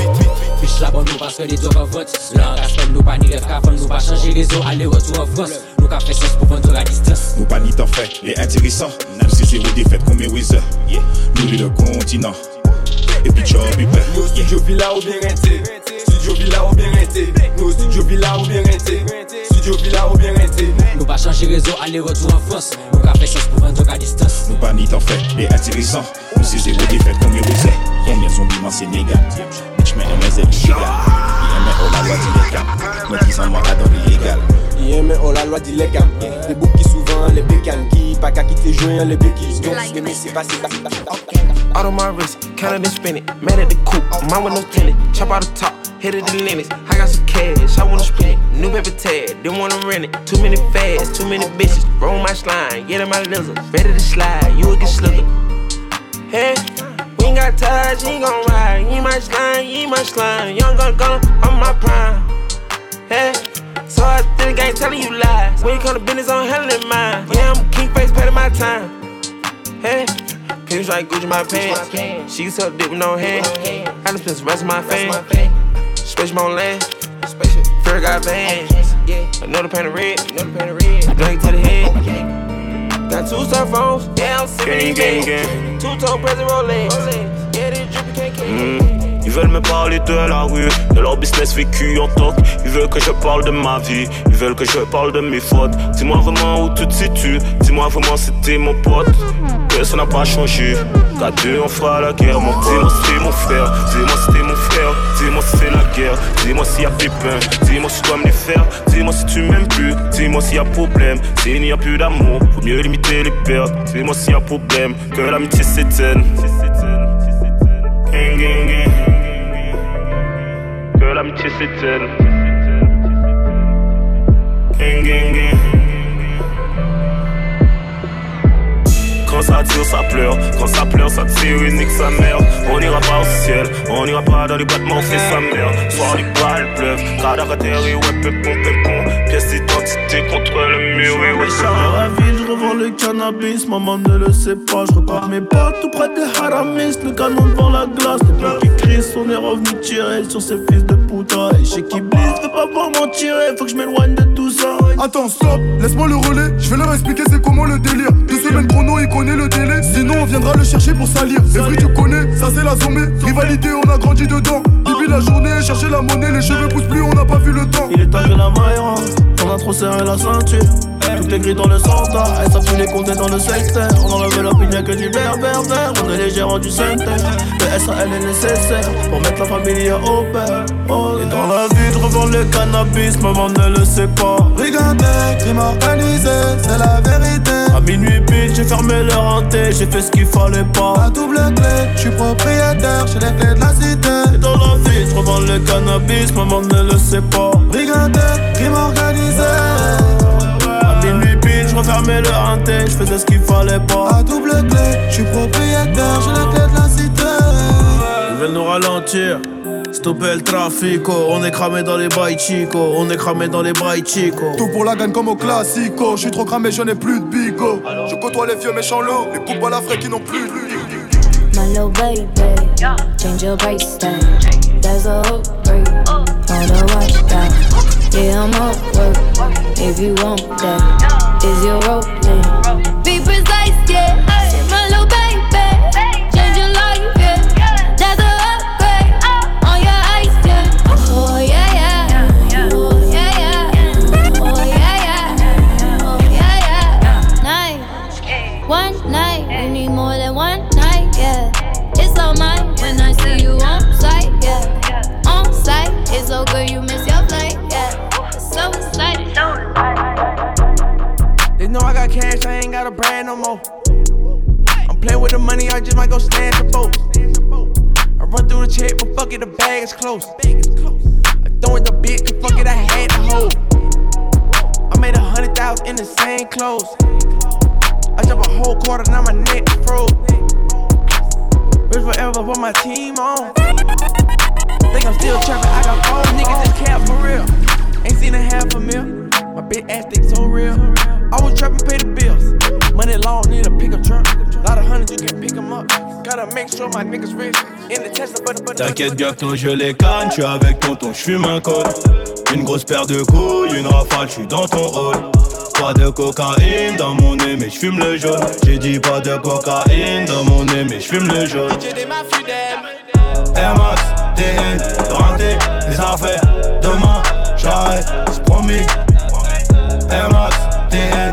Fiche la bonne nous parce que les deux votent L'engagement nous pas ni rêve qu'à nous pas changer les eaux Aller-retour en France Nous qu'a fait sens pour vendre la distance Nous pas ni temps fait et intéressant. Même si c'est des défaites comme mes wizards. Nous les le continent. Et puis job il paie. Nous studio villa ou bien renté Studio villa ou bien renté Nous studio villa ou bien renté studio, villa ou bien rester. Nous pas changer réseau, aller-retour en France. Nous qu'a fait sens pour vendre à distance. Nous pas ni t'en fait, mais intéressant. Nous c'est zéro défaite comme il disait. Y'a bien son bilan Sénégal. Bitch, mais MZ, illégal. Y'a oh la loi d'illégal. Moi s'en m'a dans l'illégal. Y'a oh la loi d'illégal. Les boucs qui souvent, les bécanes qui pas qu'à quitter joint, les béquilles. Donc, c'est pas, c'est pas, c'est pas, c'est pas. Out on my wrist, counted and spin it. Man at the coupe, mine with no tenant. Chop out the top, hit it the limits. I got some cash, I wanna spend it. New paper tag, didn't wanna rent it. Too many fads, too many bitches. Roll my slime, get in my lizard. Ready to slide, you a get slither. Hey, we ain't got ties, you ain't gon' ride. You ain't my slime, you ain't my slime. Young gun gun, I'm my prime. Hey, so I think I ain't telling you lies. When you come to business, I'm handling mine. Yeah, I'm king face, paying my time. Hey. Pinch like Gucci my pants. She sell dick with no hand. I done spent the rest of my fame. Space on land. Fair got bands. Another pan of red. Drink to the head. Got two cell phones. Yeah, I'm sipping gang, gang, Two tone present Rolex. Yeah, this drippy can't mm. Ils veulent me parler de la rue, de leur business vécu en toc. Ils veulent que je parle de ma vie, ils veulent que je parle de mes fautes. Dis-moi vraiment où tu te situes, dis-moi vraiment c'était mon pote. Que ça n'a pas changé, qu'à deux on fera la guerre. Dis-moi c'est mon frère, dis-moi c'était mon frère, dis-moi si c'est la guerre, dis-moi s'il y a pépin, dis-moi si tu dois me les faire, dis-moi si tu m'aimes plus, dis-moi s'il y a problème, s'il n'y a plus d'amour, faut mieux limiter les pertes, dis-moi s'il y a problème, que l'amitié s'éteigne. Gang l'amitié s'éteint. Quand ça tire, ça pleure. Quand ça pleure, ça tire, unique sa mère. On ira pas au ciel, on ira pas dans les battements, fait sa mère. Soir, les balles pleuvent, cadavre atterri, ouais, pépon, pépon. Pièce d'identité contre le mur, et ouais, la ville, je revends le cannabis, maman ne le sait pas. Je regarde mes potes tout près des haramis, le canon devant la glace. Les blocs qui crient, on est revenu tirer sur ces fils de puta. Et chez qui blisse, veut pas voir m'en tirer, faut que je m'éloigne de. Attends, stop, laisse-moi le relais, je vais leur expliquer c'est comment le délire. Deux semaines chrono, il connaît le délai, sinon on viendra le chercher pour salir. C'est vrai, tu connais, ça c'est la zombie. Rivalité, on a grandi dedans. Depuis la journée, chercher la monnaie, les cheveux poussent plus, on n'a pas vu le temps. Il est temps la maille on a trop serré la ceinture. Tout est gris dans le centre, et ça les compter dans le secteur. On enlève l'opinion que du berbère, on est les gérants du centre. Le SAL est nécessaire pour mettre la famille au père. Oh, et dans la vie, revends le cannabis, maman ne le sait pas. Brigandé, crime organisé, c'est la vérité. À minuit pile, j'ai fermé le hanté, j'ai fait ce qu'il fallait pas. La double clé, je suis propriétaire, j'ai les clés de la cité. Et dans la vie, revends le cannabis, maman ne le sait pas. Brigandé, crime organisé. Refermais le hanté, je faisais ce qu'il fallait pas. À double clé, je suis propriétaire, j'ai les clés de la cité. Ils veulent nous ralentir. Stopper le trafic, on est cramé dans les bails chico, on est cramé dans les bails chico. Tout pour la gagne comme au classico, je suis trop cramé, je n'ai plus de bigo. Je côtoie les vieux méchants lots, les coupes à la frais qui n'ont plus de My little baby, change your tag. There's a hook break, on the watch that. Yeah, I'm up work, if you want that. Is your rope Be no more. I'm playing with the money, I just might go stand the boat. I run through the check, but fuck it, the bag is close. I throwing the bit, cause fuck it, I had to hold. I made a hundred thousand in the same clothes. I jump a whole quarter, now my neck froze. Rich forever, put my team on. Think I'm still trapping, I got four niggas in cap for real. Ain't seen a half a mil. My big ass think so real. I was trapping, pay the bills. Money long, need a pickup truck. Lot of hundreds, you can pick them up. Gotta make sure my niggas rich. In the Tesla, but but T'inquiète, bientôt je les canne. Tu avec tonton, j'fume un code. Une grosse paire de couilles, une rafale, j'suis dans ton hall. Pas de cocaïne dans mon nez, mais j'fume le jaune. J'ai dit pas de cocaïne dans mon nez, mais j'fume le jaune. J'ai des ma fidèle. Air Max, TN, renté, les affaires. Demain, j'arrête, c'est promis. Air Max, TN,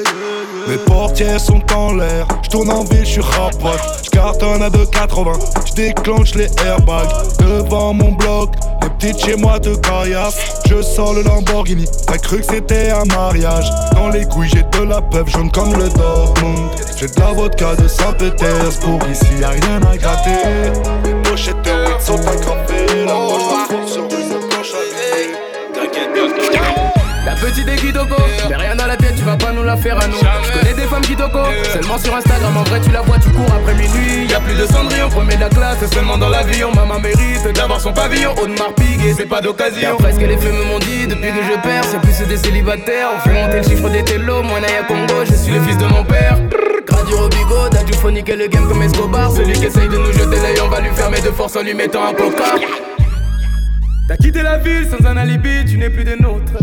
Mes portières sont en l'air, je tourne en ville, je suis rapote, je cartonne à 2,80, je déclenche les airbags. Devant mon bloc, les petites chez moi de caillasse, je sors le Lamborghini, t'as cru que c'était un mariage, dans les couilles j'ai de la peuple jaune comme le Dortmund, j'ai de la vodka de Saint-Pétersbourg, ici y'a rien à gratter, les pochettes de sont café, la poche va sur La petite est Kitoko, mais rien dans la tête, tu vas pas nous la faire à nous. Je connais des femmes Kitoko, seulement sur Instagram, en vrai tu la vois, tu cours après minuit. Y a plus de cendrillon, premier de la classe, seulement dans l'avion. Maman mérite d'avoir son pavillon, Audemars Piguet, c'est pas d'occasion. Après ce que les femmes m'ont dit, depuis que je perds, c'est plus des célibataires. On fait monter le chiffre des télos, moi Naya Congo, je suis le fils de mon père. Gradu Robigo, Dadju phonique et le game comme Escobar. Celui qui essaye de nous jeter l'œil, on va lui fermer de force en lui mettant un coca. T'as quitté la ville sans un alibi, tu n'es plus des nôtres.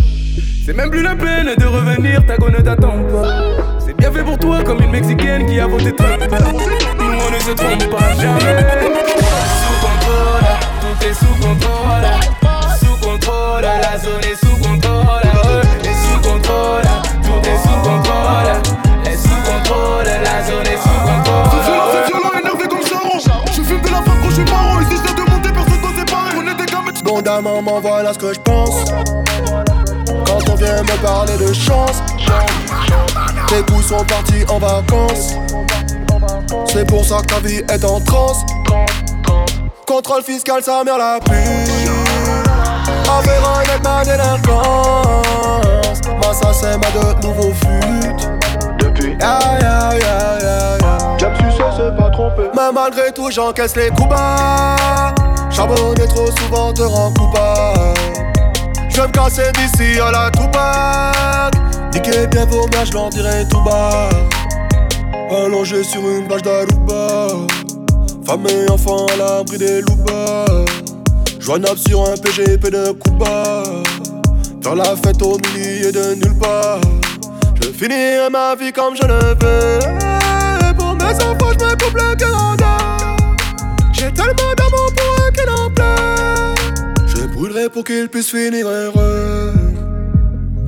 C'est même plus la peine de revenir, ta go ne t'attend pas. C'est bien fait pour toi comme une mexicaine qui a voté Trump. Nous on ne se trompe pas jamais. Sous contrôle, tout est sous contrôle. Sous contrôle, la zone est sous contrôle. Et sous contrôle, tout est sous contrôle. Et sous contrôle, la zone est sous contrôle. C'est violent, c'est violent, énervé comme Charon. Je fume de la femme quand je suis marrant. Ici, c'est de monter, personne doit séparer. On est des tu Bon, maman, voilà ce que je pense. Quand on vient me parler de chance, tes coups sont partis en vacances. C'est pour ça que ta vie est en transe. Contrôle fiscal, sa mère la pue. Avec ma délinquance. Ma ça c'est ma de nouveau fut. Depuis, ya ya. J'aime sucer, c'est pas trompé. Mais malgré tout, j'encaisse les coups bas. Charbonner trop souvent te rend coupable. Je me casser d'ici à la Tupac Niquer bien vos mères, je l'en dirai tout bas. Allongé sur une bâche d'Aruba. Femme et enfant à l'abri des loupas Joignable sur un PGP de Cuba. Faire la fête au milieu de nulle part. Je finirai ma vie comme je le veux. Pour mes enfants, je me coupe le Canada J'ai tellement d'amour pour qu'il puisse finir heureux.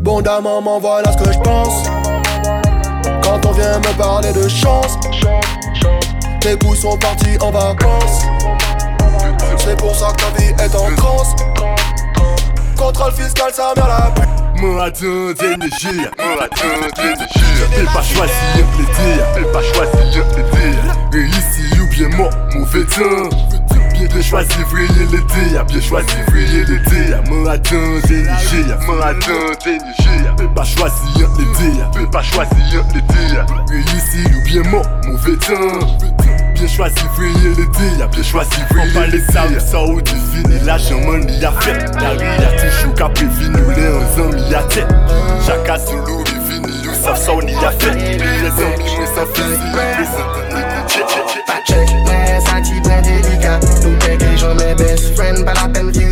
Bon dame, maman, voilà ce que je pense. Quand on vient me parler de chance, tes coups sont partis en vacances. C'est pour ça que ta vie est en transe. Contrôle fiscal, ça mère la pute. Moradin d'énergie, moradin d'énergie T'es pas choisi un plaisir, t'es pas choisi un plaisir Réussi ou bien mort, mauvais temps Bien choisi vriller l'été, bien choisi vriller l'été Moradin d'énergie, moradin d'énergie T'es pas choisi l'été, t'es pas choisi l'été Réussi ou bien mort, mauvais temps Bien choisi vriller l'été, bien choisi vriller l'été On parle ça ou ça ou défini, l'argent money a fait La vie a toujours qu'à prévenir nous les amis à tête Chacun sous l'eau vini, you savent ça on y a fait Les amis moi ça fait si Pas check, mais ça t'y prend délicat Nous t'es gens mes best friends, pas la peine d'y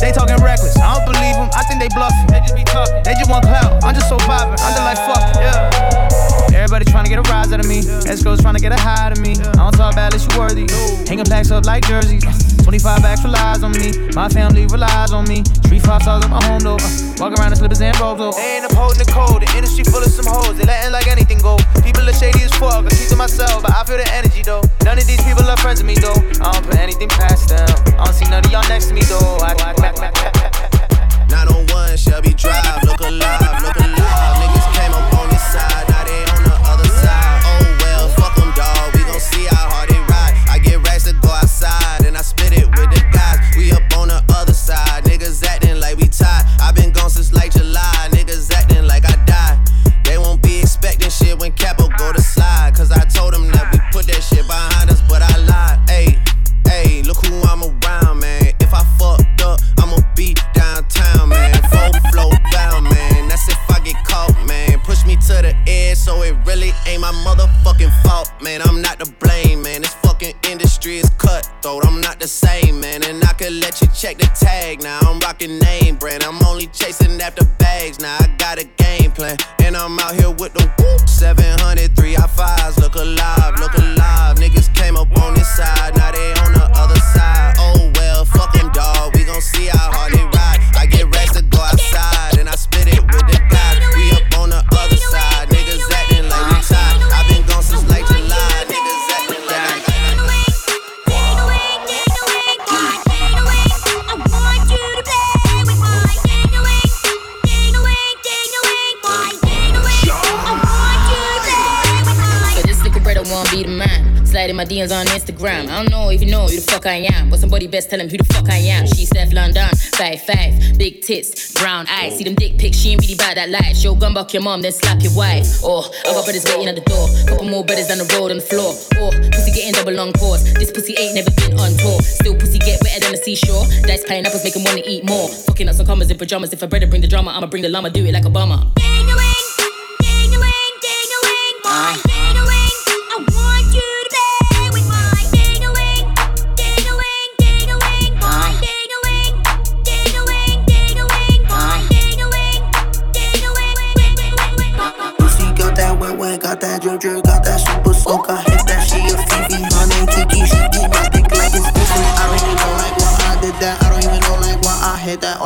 They talking reckless, I don't believe them, I think they bluffing. They just be talking, they just want clout. I'm just so poppin', I'm just like fuck, yeah. Everybody trying to get a rise out of me. Esco's trying to get a high out of me. I don't talk bad unless you worthy. Hanging plaques up like jerseys. 25 backs relies on me. My family relies on me. Street five stars at my home though. Walk around in slippers and robes though. They ain't upholding the code. The industry full of some hoes. They letting like anything go. People are shady as fuck. I keep to myself, but I feel the energy though. None of these people are friends with me though. I don't put anything past them. I don't see none of y'all next to me though. I, I, I, I, Not on one, Shelby Drive. Look alive, look alive. Niggas came up on this side, in my DMs on Instagram. I don't know if you know who the fuck I am, but somebody best tell him who the fuck I am. She Steph London, five five, big tits, brown eyes. See them dick pics, she ain't really bad that life. Show gun back your mom, then slap your wife. Oh, I got brothers waiting at the door. Couple more brothers on the road on the floor. Oh, pussy getting double long pause. This pussy ain't never been on tour. Still pussy get wetter than the seashore. Dice pineapples make him wanna eat more. Fucking up some commas in pajamas. If a brother bring the drama, I'ma bring the llama. Do it like Obama. Pussy 对。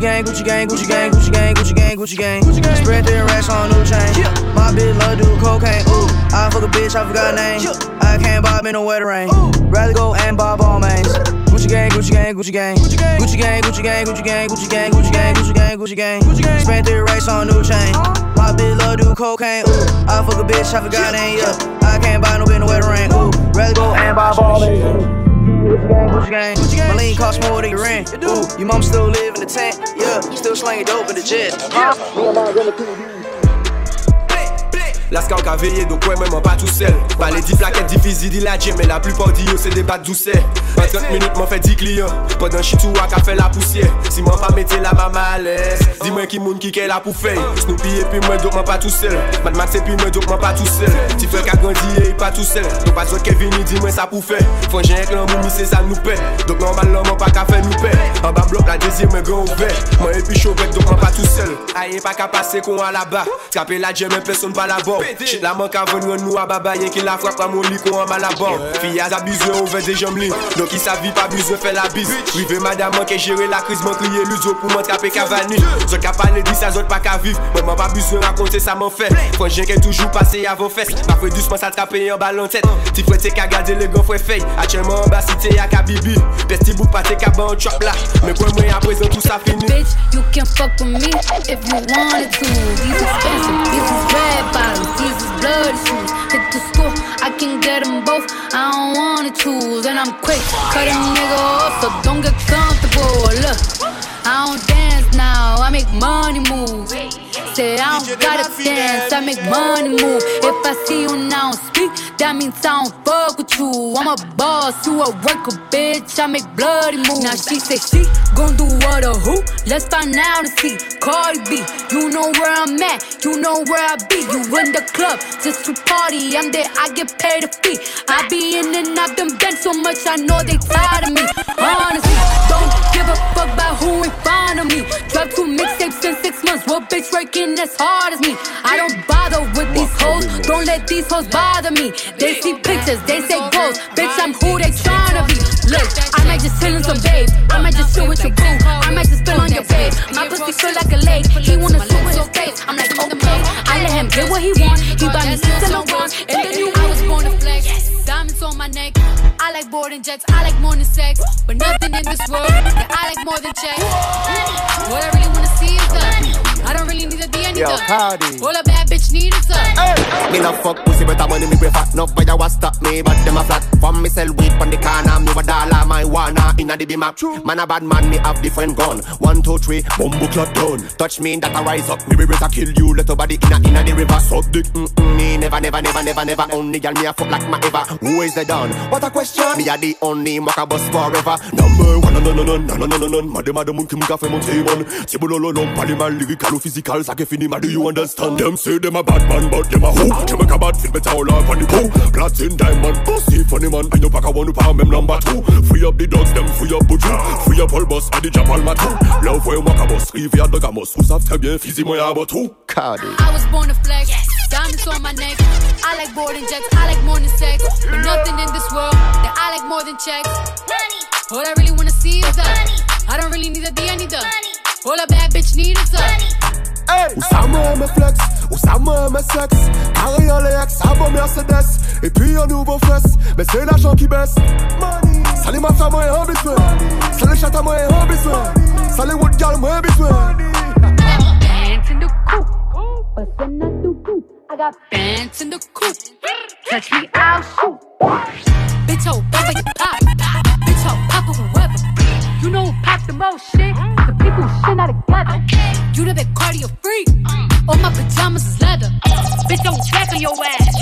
Gucci gang, Gucci gang, Gucci gang, Gucci gang, Gucci gang, Gucci gang, Gucci gang. Spread their racks on new chain. My bitch love do cocaine. Ooh, I fuck a bitch, I forgot name. I can't bob in no wetter rain. Rather go and bob all mains. Gucci gang, Gucci gang, Gucci gang, Gucci gang, Gucci gang, Gucci gang, Gucci gang, Gucci gang, Gucci gang, Gucci gang, Gucci gang, Gucci gang. Spent their racks on new chain. My bitch love do cocaine. Ooh, I fuck a bitch, I forgot name. Yeah, I can't buy no bitch the wetter rain. Ooh, rather go and bob all mains. Gucci gang, Gucci gang. My lean cost more than your rent. Ooh, your mom still live in the tent. Yeah, still slanging dope in the jet. La ka veye, donc ouais, même pas tout seul. Pas les 10 plaquettes dit la gym, mais la plupart d'eux, c'est des battes douces. En 30 minutes, m'en fait 10 clients. Pendant chitou, a fait la poussière. Si m'en pas mettez la maman à l'aise, dis-moi qui moun qui qu'est là pour faire. Snoopy et puis moi, donc m'en pas tout seul. Mad Max et puis moi, donc m'en pas tout seul. Petit frère qui a grandi et il pas tout seul. Donc pas de Kevin, il dis-moi ça pour faire. Faut j'ai un moumi, c'est ça nous paie. Donc normalement, m'en pas qu'à faire nous paie. En bas bloc, la deuxième, grand ouvert. Moi et puis chaud donc m'en pas tout seul. Aïe, pas qu'à passer qu'on a là-bas. Scraper la gemme, personne pas là-bas pété. La manque à venir nous à babaye qui la frappe à mon lico en mal à bord Fille à abuser on veut des jambes lignes Donc il s'avit pas abuser fait la bise. Rivé madame manque et gérer la crise Mon crier l'uso pour m'attraper cavani Ce qu'a pas les dix à autres pas qu'à vivre. Maman pas abuser raconter ça m'en fait. Faut j'ai toujours passé à vos fesses. Ma frère doucement s'attraper en ballon tête. Si frère t'es qu'à garder les gants frère Actuellement en bas cité à Kabibi. Pesti bout pas t'es qu'à ban trap là. Mais pour moi à présent tout ça fini. Bitch you fuck me. These is bloody shoes. Hit the school, I can get them both. I don't wanna choose, and I'm quick. Cut a nigga off, so don't get comfortable. Look, I don't dance now, I make money move. Say I don't gotta dance, I make money move. If I see you now speak, that means I don't fuck with you. I'm a boss, you a worker, bitch. I make bloody moves. Now she say she gon' do what or who? Let's find out and see. Cardi B, you know where I'm at, you know where I be. You in the club just to party. I'm there, I get paid a fee. I be in and out them dance so much, I know they tired of me. Honestly, don't give a fuck about who in front of me. Drop two mixtapes in six months. What bitch working as hard as me? I don't bother with these hoes. Don't let these hoes bother me. They see pictures, they say goals. Bitch, I'm who they tryna be. Look, I might just chill in some babes. I might just chill with your boo. I might just spill on your face. My pussy feel like a lake. He wanna swim with his face. I'm like, okay. I let him get what he want. He buy me six and Laurent. And then you I was born to flex. Diamonds on my neck. I like boarding jets. I like than sex. But nothing in this world that I like more than checks. What I really wanna see is the. I don't really need a D, I need Yo, the. Cardi. All a bad bitch need is a. Hey. Me no fuck pussy, but I money me prefer. No fire was stop me, but them a flat. From me sell weed from the corner, me a dollar my wanna inna the bima. Man a bad man, me have different gun. One, two, three, bumbo clot down. Touch me that I rise up, me be better kill you. Let your body inna inna the river. Suck dick, mm mm. Me never, never, never, never, never. Only girl me a fuck like my ever. Who is the don? What a question. Me a the only mocha boss forever. Number one, no no no no no no no no no. Madame madame mon kim café mon timon. Tibulolo palimal lyrical ou physical. Ça que fini, ma do you understand? Them say them a bad man, but them a who? Them a kabad feel better all up on the poo. Platin diamond, pussy funny man. I know pack a one who pound them number two. Free up the dogs, them free up buju. Free up all boss, I the jump all my two. Love where waka boss, rivière de gamos. Où savent très bien, physique moi y'a tout. Cardi. I was born to flex. Diamonds on my neck. I like boarding jets. I like more than sex. But nothing in this world that I like more than checks. Money. All I really wanna see is the. money. I don't really need a D, I need the. All a bad bitch need is the. Ou ça moi me flex, ou ça moi me sexe Carré en les ex, Mercedes Et puis un nouveau fesse, mais c'est l'argent qui baisse Salut ma femme, moi un besoin Salut chata, moi un besoin Salut wood girl, moi un besoin Bands in the coop. Bustin' out the roof. I got bands in the coop. Touch me, I'll shoot. Bitch, oh, papa, you pop. Bitch, oh, papa, whoever. You know who pop the most shit? The people who shit not together. You the big cardio freak. All my pajamas is leather. Bitch, don't back on your ass.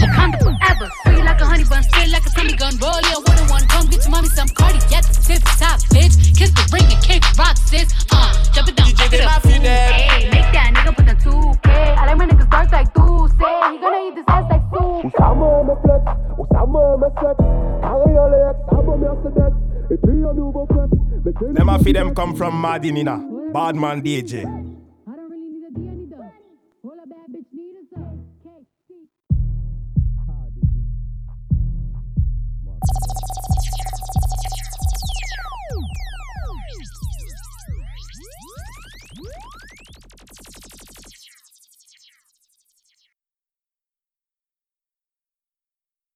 Wakanda forever. Sweet like a honey bun, straight like a Tommy gun. Roll your one on one. Come get your mommy some cardi at the tip top, bitch. Kiss the ring and kick rock, sis. Uh, jump it down, jump it up. Hey, make that nigga put the 2K. I like my niggas dark like you say. He gonna eat this ass like soup. Ou ça moi me flex, ou ça moi me sexe Carré en les ex, ça va Mercedes them a feed them come from Madinina, Badman DJ.